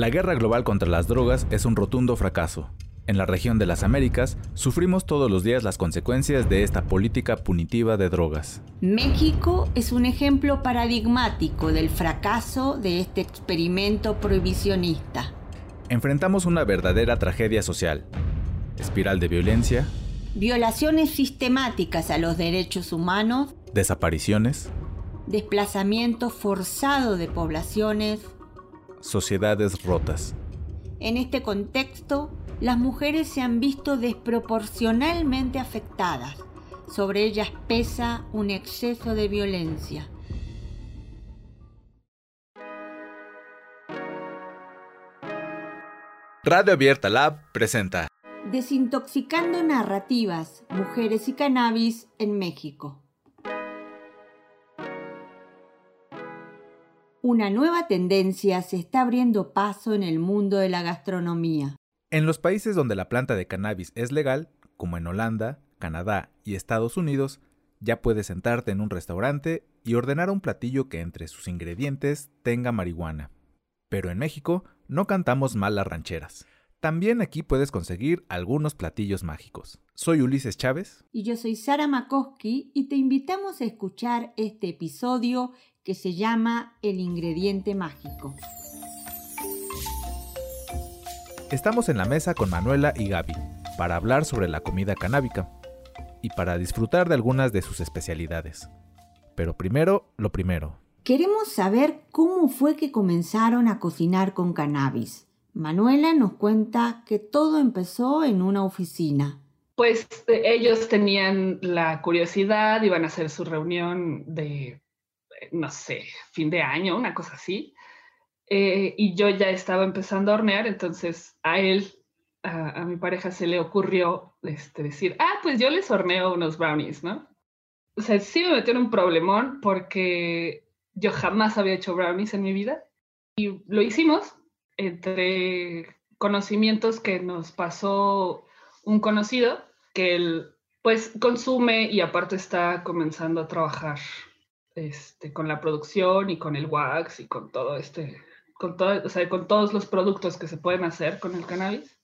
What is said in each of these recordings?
La guerra global contra las drogas es un rotundo fracaso. En la región de las Américas sufrimos todos los días las consecuencias de esta política punitiva de drogas. México es un ejemplo paradigmático del fracaso de este experimento prohibicionista. Enfrentamos una verdadera tragedia social, espiral de violencia, violaciones sistemáticas a los derechos humanos, desapariciones, desplazamiento forzado de poblaciones, sociedades rotas. En este contexto, las mujeres se han visto desproporcionalmente afectadas. Sobre ellas pesa un exceso de violencia. Radio Abierta Lab presenta Desintoxicando narrativas, mujeres y cannabis en México. Una nueva tendencia se está abriendo paso en el mundo de la gastronomía. En los países donde la planta de cannabis es legal, como en Holanda, Canadá y Estados Unidos, ya puedes sentarte en un restaurante y ordenar un platillo que entre sus ingredientes tenga marihuana. Pero en México no cantamos mal las rancheras. También aquí puedes conseguir algunos platillos mágicos. Soy Ulises Chávez. Y yo soy Sara Makoski y te invitamos a escuchar este episodio que se llama El ingrediente mágico. Estamos en la mesa con Manuela y Gaby para hablar sobre la comida canábica y para disfrutar de algunas de sus especialidades. Pero primero, lo primero. Queremos saber cómo fue que comenzaron a cocinar con cannabis. Manuela nos cuenta que todo empezó en una oficina. Pues eh, ellos tenían la curiosidad, iban a hacer su reunión de, no sé, fin de año, una cosa así. Eh, y yo ya estaba empezando a hornear, entonces a él, a, mi pareja, se le ocurrió este, decir, ah, pues yo les horneo unos brownies, ¿no? O sea, sí me metió en un problemón porque yo jamás había hecho brownies en mi vida y lo hicimos entre conocimientos que nos pasó un conocido que él pues consume y aparte está comenzando a trabajar este, con la producción y con el wax y con todo este, con, todo, o sea, con todos los productos que se pueden hacer con el cannabis.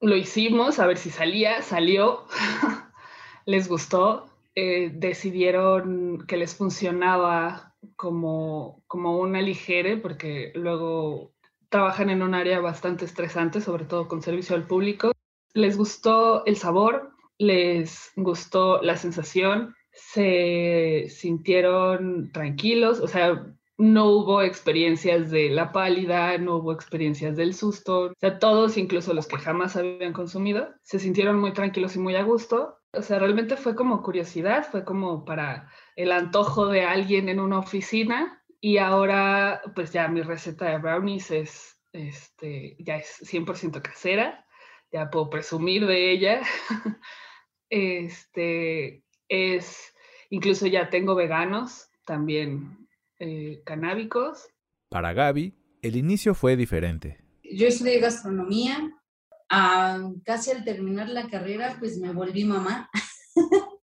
Lo hicimos a ver si salía, salió, les gustó, eh, decidieron que les funcionaba como, como una ligere porque luego trabajan en un área bastante estresante, sobre todo con servicio al público. Les gustó el sabor, les gustó la sensación, se sintieron tranquilos, o sea, no hubo experiencias de la pálida, no hubo experiencias del susto, o sea, todos, incluso los que jamás habían consumido, se sintieron muy tranquilos y muy a gusto. O sea, realmente fue como curiosidad, fue como para el antojo de alguien en una oficina y ahora, pues ya mi receta de brownies es, este, ya es 100% casera, ya puedo presumir de ella. este, es, incluso ya tengo veganos, también eh, canábicos. Para Gaby, el inicio fue diferente. Yo estudié gastronomía. Ah, casi al terminar la carrera, pues me volví mamá.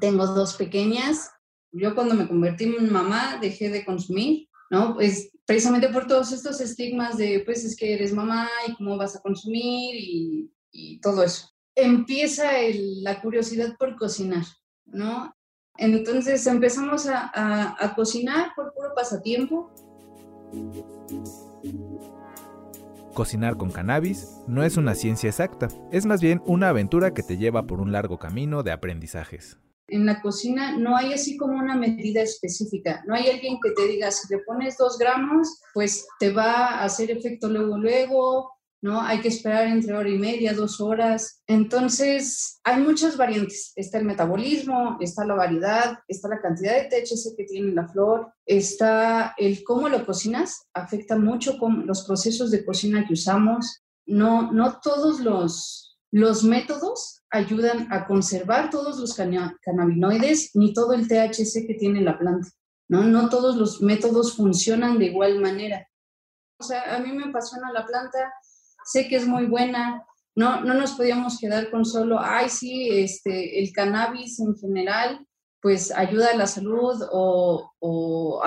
tengo dos pequeñas, yo cuando me convertí en mamá dejé de consumir, ¿no? Pues precisamente por todos estos estigmas de, pues es que eres mamá y cómo vas a consumir y, y todo eso. Empieza la curiosidad por cocinar, ¿no? Entonces empezamos a, a, a cocinar por puro pasatiempo. Cocinar con cannabis no es una ciencia exacta, es más bien una aventura que te lleva por un largo camino de aprendizajes en la cocina no hay así como una medida específica. No hay alguien que te diga, si le pones dos gramos, pues te va a hacer efecto luego, luego, ¿no? Hay que esperar entre hora y media, dos horas. Entonces, hay muchas variantes. Está el metabolismo, está la variedad, está la cantidad de THC que tiene la flor, está el cómo lo cocinas, afecta mucho con los procesos de cocina que usamos. No, no todos los, los métodos ayudan a conservar todos los cannabinoides ni todo el THC que tiene la planta. ¿no? no todos los métodos funcionan de igual manera. O sea, a mí me apasiona la planta, sé que es muy buena, no, no nos podíamos quedar con solo, ay, sí, este, el cannabis en general, pues ayuda a la salud o, o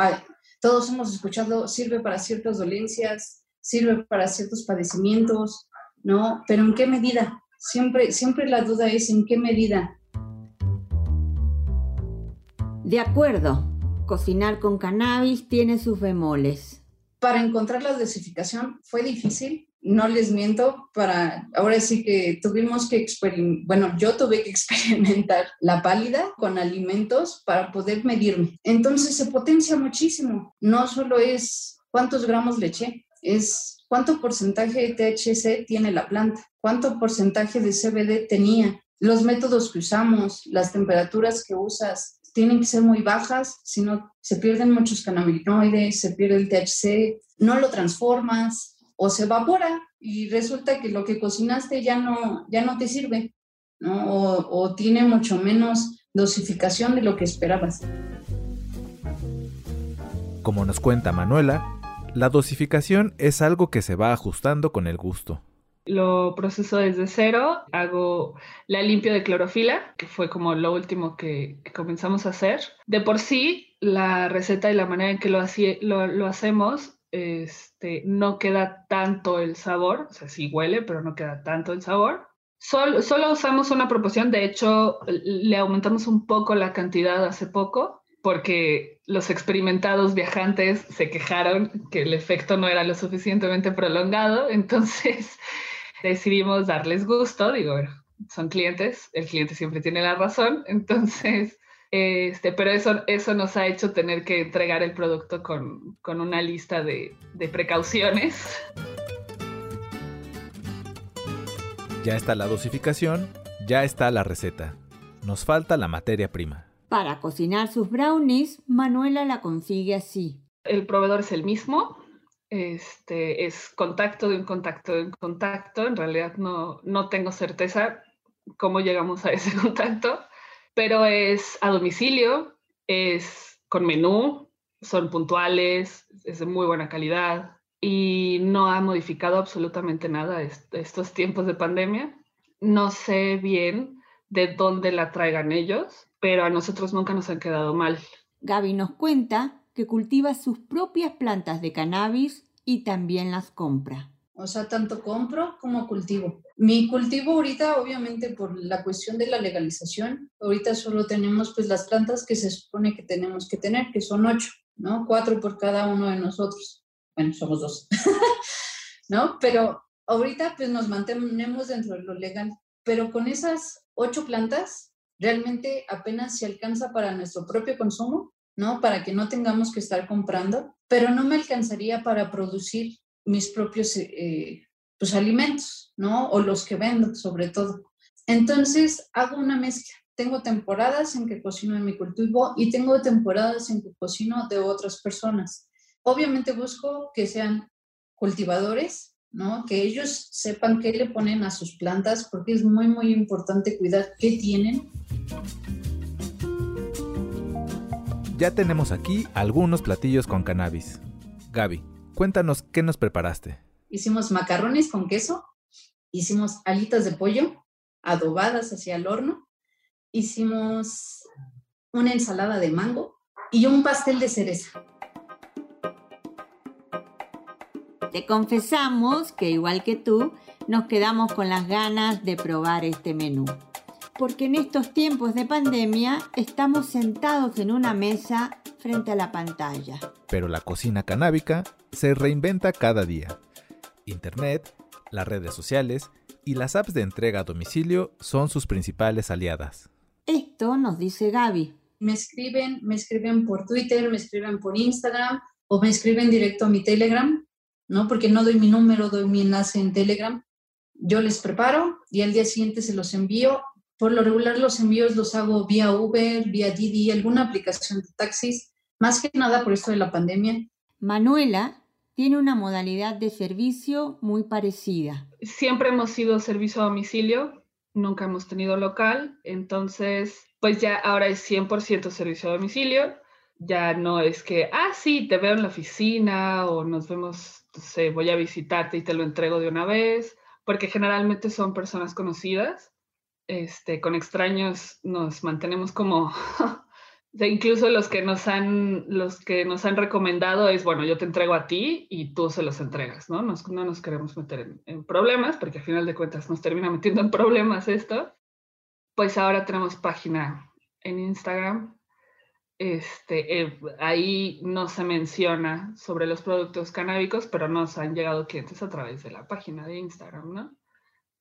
todos hemos escuchado, sirve para ciertas dolencias, sirve para ciertos padecimientos, ¿no? Pero ¿en qué medida? Siempre, siempre la duda es en qué medida. De acuerdo, cocinar con cannabis tiene sus bemoles. Para encontrar la dosificación fue difícil, no les miento, para ahora sí que tuvimos que experimentar, bueno, yo tuve que experimentar la pálida con alimentos para poder medirme. Entonces se potencia muchísimo. No solo es cuántos gramos le eché, es cuánto porcentaje de THC tiene la planta, cuánto porcentaje de CBD tenía, los métodos que usamos, las temperaturas que usas, tienen que ser muy bajas, si no se pierden muchos cannabinoides, se pierde el THC, no lo transformas, o se evapora y resulta que lo que cocinaste ya no, ya no te sirve, ¿no? O, o tiene mucho menos dosificación de lo que esperabas. Como nos cuenta Manuela, la dosificación es algo que se va ajustando con el gusto. Lo proceso desde cero, hago la limpio de clorofila, que fue como lo último que, que comenzamos a hacer. De por sí, la receta y la manera en que lo, lo, lo hacemos este, no queda tanto el sabor, o sea, sí huele, pero no queda tanto el sabor. Solo, solo usamos una proporción, de hecho, le aumentamos un poco la cantidad hace poco, porque los experimentados viajantes se quejaron que el efecto no era lo suficientemente prolongado, entonces decidimos darles gusto, digo, son clientes, el cliente siempre tiene la razón, entonces este, pero eso, eso nos ha hecho tener que entregar el producto con, con una lista de, de precauciones. Ya está la dosificación, ya está la receta. Nos falta la materia prima. Para cocinar sus brownies, Manuela la consigue así. El proveedor es el mismo, este, es contacto de un contacto de un contacto. En realidad no, no tengo certeza cómo llegamos a ese contacto, pero es a domicilio, es con menú, son puntuales, es de muy buena calidad y no ha modificado absolutamente nada estos tiempos de pandemia. No sé bien de dónde la traigan ellos, pero a nosotros nunca nos han quedado mal. Gaby nos cuenta que cultiva sus propias plantas de cannabis y también las compra. O sea, tanto compro como cultivo. Mi cultivo ahorita, obviamente, por la cuestión de la legalización, ahorita solo tenemos pues las plantas que se supone que tenemos que tener, que son ocho, ¿no? Cuatro por cada uno de nosotros. Bueno, somos dos, ¿no? Pero ahorita pues nos mantenemos dentro de lo legal. Pero con esas ocho plantas, realmente apenas se alcanza para nuestro propio consumo, ¿no? Para que no tengamos que estar comprando, pero no me alcanzaría para producir mis propios eh, pues, alimentos, ¿no? O los que vendo, sobre todo. Entonces, hago una mezcla. Tengo temporadas en que cocino en mi cultivo y tengo temporadas en que cocino de otras personas. Obviamente busco que sean cultivadores, ¿no? Que ellos sepan qué le ponen a sus plantas, porque es muy, muy importante cuidar qué tienen. Ya tenemos aquí algunos platillos con cannabis. Gaby, Cuéntanos qué nos preparaste. Hicimos macarrones con queso, hicimos alitas de pollo adobadas hacia el horno, hicimos una ensalada de mango y un pastel de cereza. Te confesamos que igual que tú, nos quedamos con las ganas de probar este menú. Porque en estos tiempos de pandemia estamos sentados en una mesa frente a la pantalla. Pero la cocina canábica se reinventa cada día. Internet, las redes sociales y las apps de entrega a domicilio son sus principales aliadas. Esto nos dice Gaby. Me escriben, me escriben por Twitter, me escriben por Instagram o me escriben directo a mi Telegram, ¿no? Porque no doy mi número, doy mi enlace en Telegram. Yo les preparo y al día siguiente se los envío. Por lo regular los envíos los hago vía Uber, vía Didi, alguna aplicación de taxis más que nada por esto de la pandemia. Manuela tiene una modalidad de servicio muy parecida. Siempre hemos sido servicio a domicilio, nunca hemos tenido local, entonces pues ya ahora es 100% servicio a domicilio. Ya no es que, ah, sí, te veo en la oficina o nos vemos, voy a visitarte y te lo entrego de una vez, porque generalmente son personas conocidas. Este, con extraños nos mantenemos como incluso los que nos han, los que nos han recomendado es, bueno, yo te entrego a ti y tú se los entregas, ¿no? Nos, no nos queremos meter en, problemas, porque al final de cuentas nos termina metiendo en problemas esto. Pues ahora tenemos página en Instagram. Este, eh, ahí no se menciona sobre los productos canábicos, pero nos han llegado clientes a través de la página de Instagram, ¿no?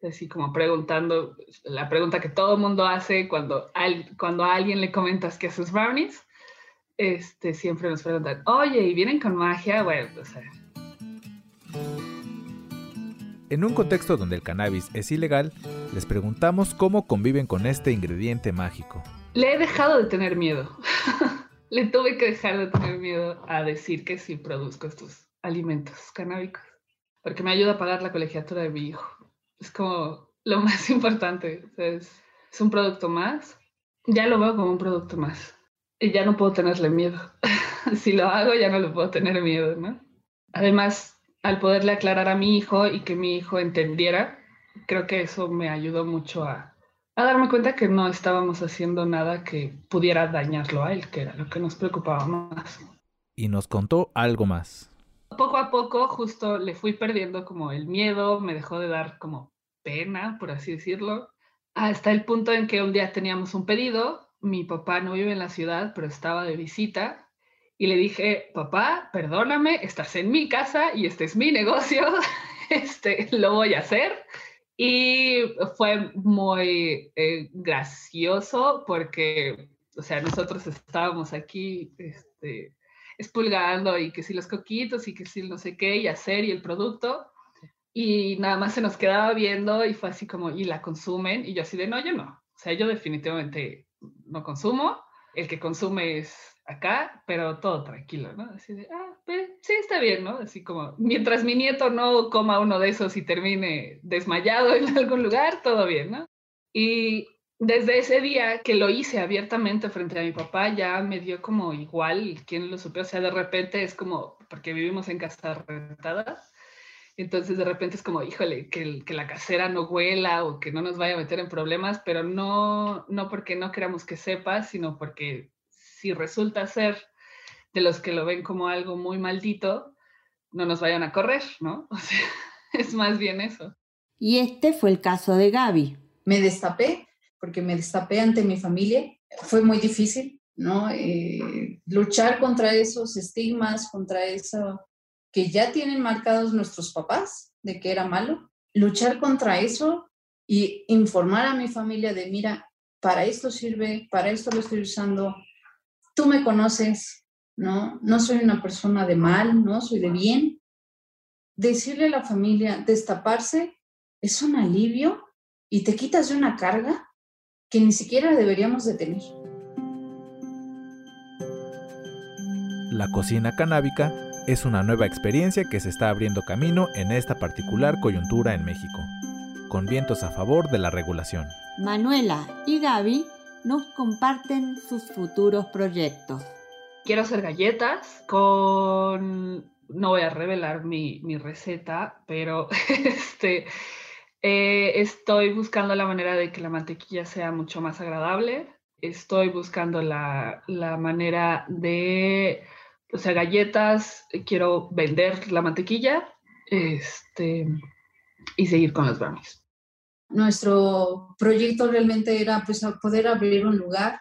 Así como preguntando, la pregunta que todo el mundo hace cuando, cuando a alguien le comentas que haces brownies, este, siempre nos preguntan, oye, ¿y vienen con magia? Bueno, o sea. En un contexto donde el cannabis es ilegal, les preguntamos cómo conviven con este ingrediente mágico. Le he dejado de tener miedo. Le tuve que dejar de tener miedo a decir que sí produzco estos alimentos canábicos, porque me ayuda a pagar la colegiatura de mi hijo es como lo más importante. es, un producto más. Ya lo veo como un producto más. Y ya no puedo tenerle miedo. si lo hago, ya no le puedo tener miedo, ¿no? Además, al poderle aclarar a mi hijo y que mi hijo entendiera, creo que eso me ayudó mucho a, a darme cuenta que no estábamos haciendo nada que pudiera dañarlo a él, que era lo que nos preocupaba más. Y nos contó algo más poco a poco justo le fui perdiendo como el miedo, me dejó de dar como pena, por así decirlo, hasta el punto en que un día teníamos un pedido, mi papá no vive en la ciudad, pero estaba de visita, y le dije, papá, perdóname, estás en mi casa y este es mi negocio, este, lo voy a hacer. Y fue muy eh, gracioso porque, o sea, nosotros estábamos aquí, este, espulgando y que si los coquitos y que si no sé qué y hacer y el producto. Y nada más se nos quedaba viendo y fue así como, ¿y la consumen? Y yo así de, no, yo no. O sea, yo definitivamente no consumo. El que consume es acá, pero todo tranquilo, ¿no? Así de, ah, pues sí, está bien, ¿no? Así como, mientras mi nieto no coma uno de esos y termine desmayado en algún lugar, todo bien, ¿no? Y desde ese día que lo hice abiertamente frente a mi papá, ya me dio como igual quién lo supe. O sea, de repente es como, porque vivimos en casa rentada, entonces de repente es como, híjole, que, que, la casera no huela o que no nos vaya a meter en problemas, pero no, no porque no queramos que sepa, sino porque si resulta ser de los que lo ven como algo muy maldito, no nos vayan a correr, ¿no? O sea, es más bien eso. Y este fue el caso de Gaby. Me destapé porque me destapé ante mi familia. Fue muy difícil, ¿no? Eh, luchar contra esos estigmas, contra eso que ya tienen marcados nuestros papás de que era malo. Luchar contra eso y informar a mi familia de, mira, para esto sirve, para esto lo estoy usando, tú me conoces, ¿no? No soy una persona de mal, ¿no? Soy de bien. Decirle a la familia, destaparse es un alivio y te quitas de una carga que ni siquiera deberíamos de tener. La cocina canábica es una nueva experiencia que se está abriendo camino en esta particular coyuntura en México, con vientos a favor de la regulación. Manuela y Gaby nos comparten sus futuros proyectos. Quiero hacer galletas con... No voy a revelar mi, mi receta, pero este, eh, estoy buscando la manera de que la mantequilla sea mucho más agradable. Estoy buscando la, la manera de, o sea, galletas, quiero vender la mantequilla este, y seguir con los brownies. Nuestro proyecto realmente era pues, poder abrir un lugar.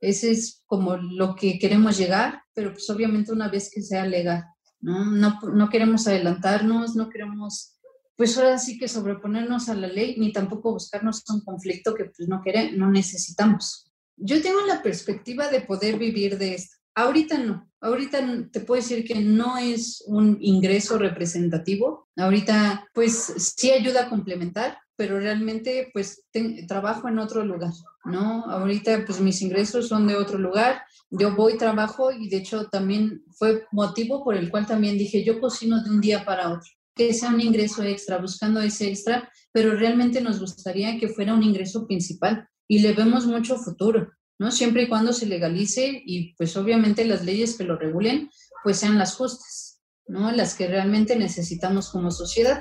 Ese es como lo que queremos llegar, pero pues obviamente una vez que sea legal. No, no, no queremos adelantarnos, no queremos pues ahora sí que sobreponernos a la ley ni tampoco buscarnos un conflicto que pues no queremos, no necesitamos. Yo tengo la perspectiva de poder vivir de esto. Ahorita no, ahorita te puedo decir que no es un ingreso representativo. Ahorita pues sí ayuda a complementar, pero realmente pues trabajo en otro lugar, ¿no? Ahorita pues mis ingresos son de otro lugar, yo voy, trabajo y de hecho también fue motivo por el cual también dije, yo cocino de un día para otro que sea un ingreso extra, buscando ese extra, pero realmente nos gustaría que fuera un ingreso principal y le vemos mucho futuro, ¿no? Siempre y cuando se legalice y pues obviamente las leyes que lo regulen pues sean las justas, ¿no? Las que realmente necesitamos como sociedad.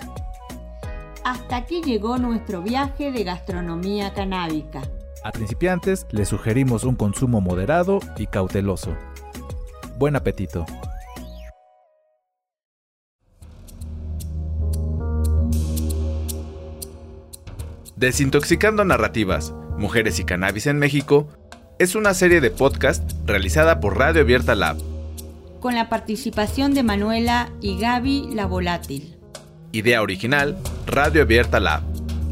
Hasta aquí llegó nuestro viaje de gastronomía canábica. A principiantes les sugerimos un consumo moderado y cauteloso. Buen apetito. Desintoxicando Narrativas, Mujeres y Cannabis en México es una serie de podcast realizada por Radio Abierta Lab. Con la participación de Manuela y Gaby La Volátil. Idea original, Radio Abierta Lab.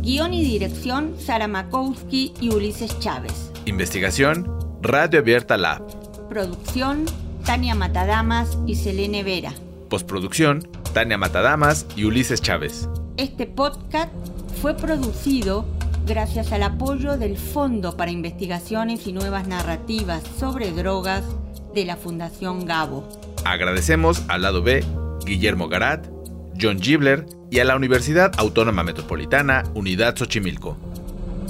Guión y dirección, Sara Makowski y Ulises Chávez. Investigación, Radio Abierta Lab. Producción, Tania Matadamas y Selene Vera. Postproducción, Tania Matadamas y Ulises Chávez. Este podcast fue producido gracias al apoyo del Fondo para Investigaciones y Nuevas Narrativas sobre Drogas de la Fundación Gabo. Agradecemos al lado B, Guillermo Garat, John Gibler y a la Universidad Autónoma Metropolitana Unidad Xochimilco.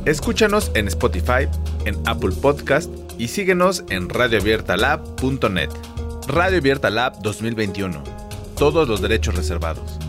Escúchanos en Spotify, en Apple Podcast y síguenos en radioabiertalab.net. Radio Abierta Lab 2021. Todos los derechos reservados.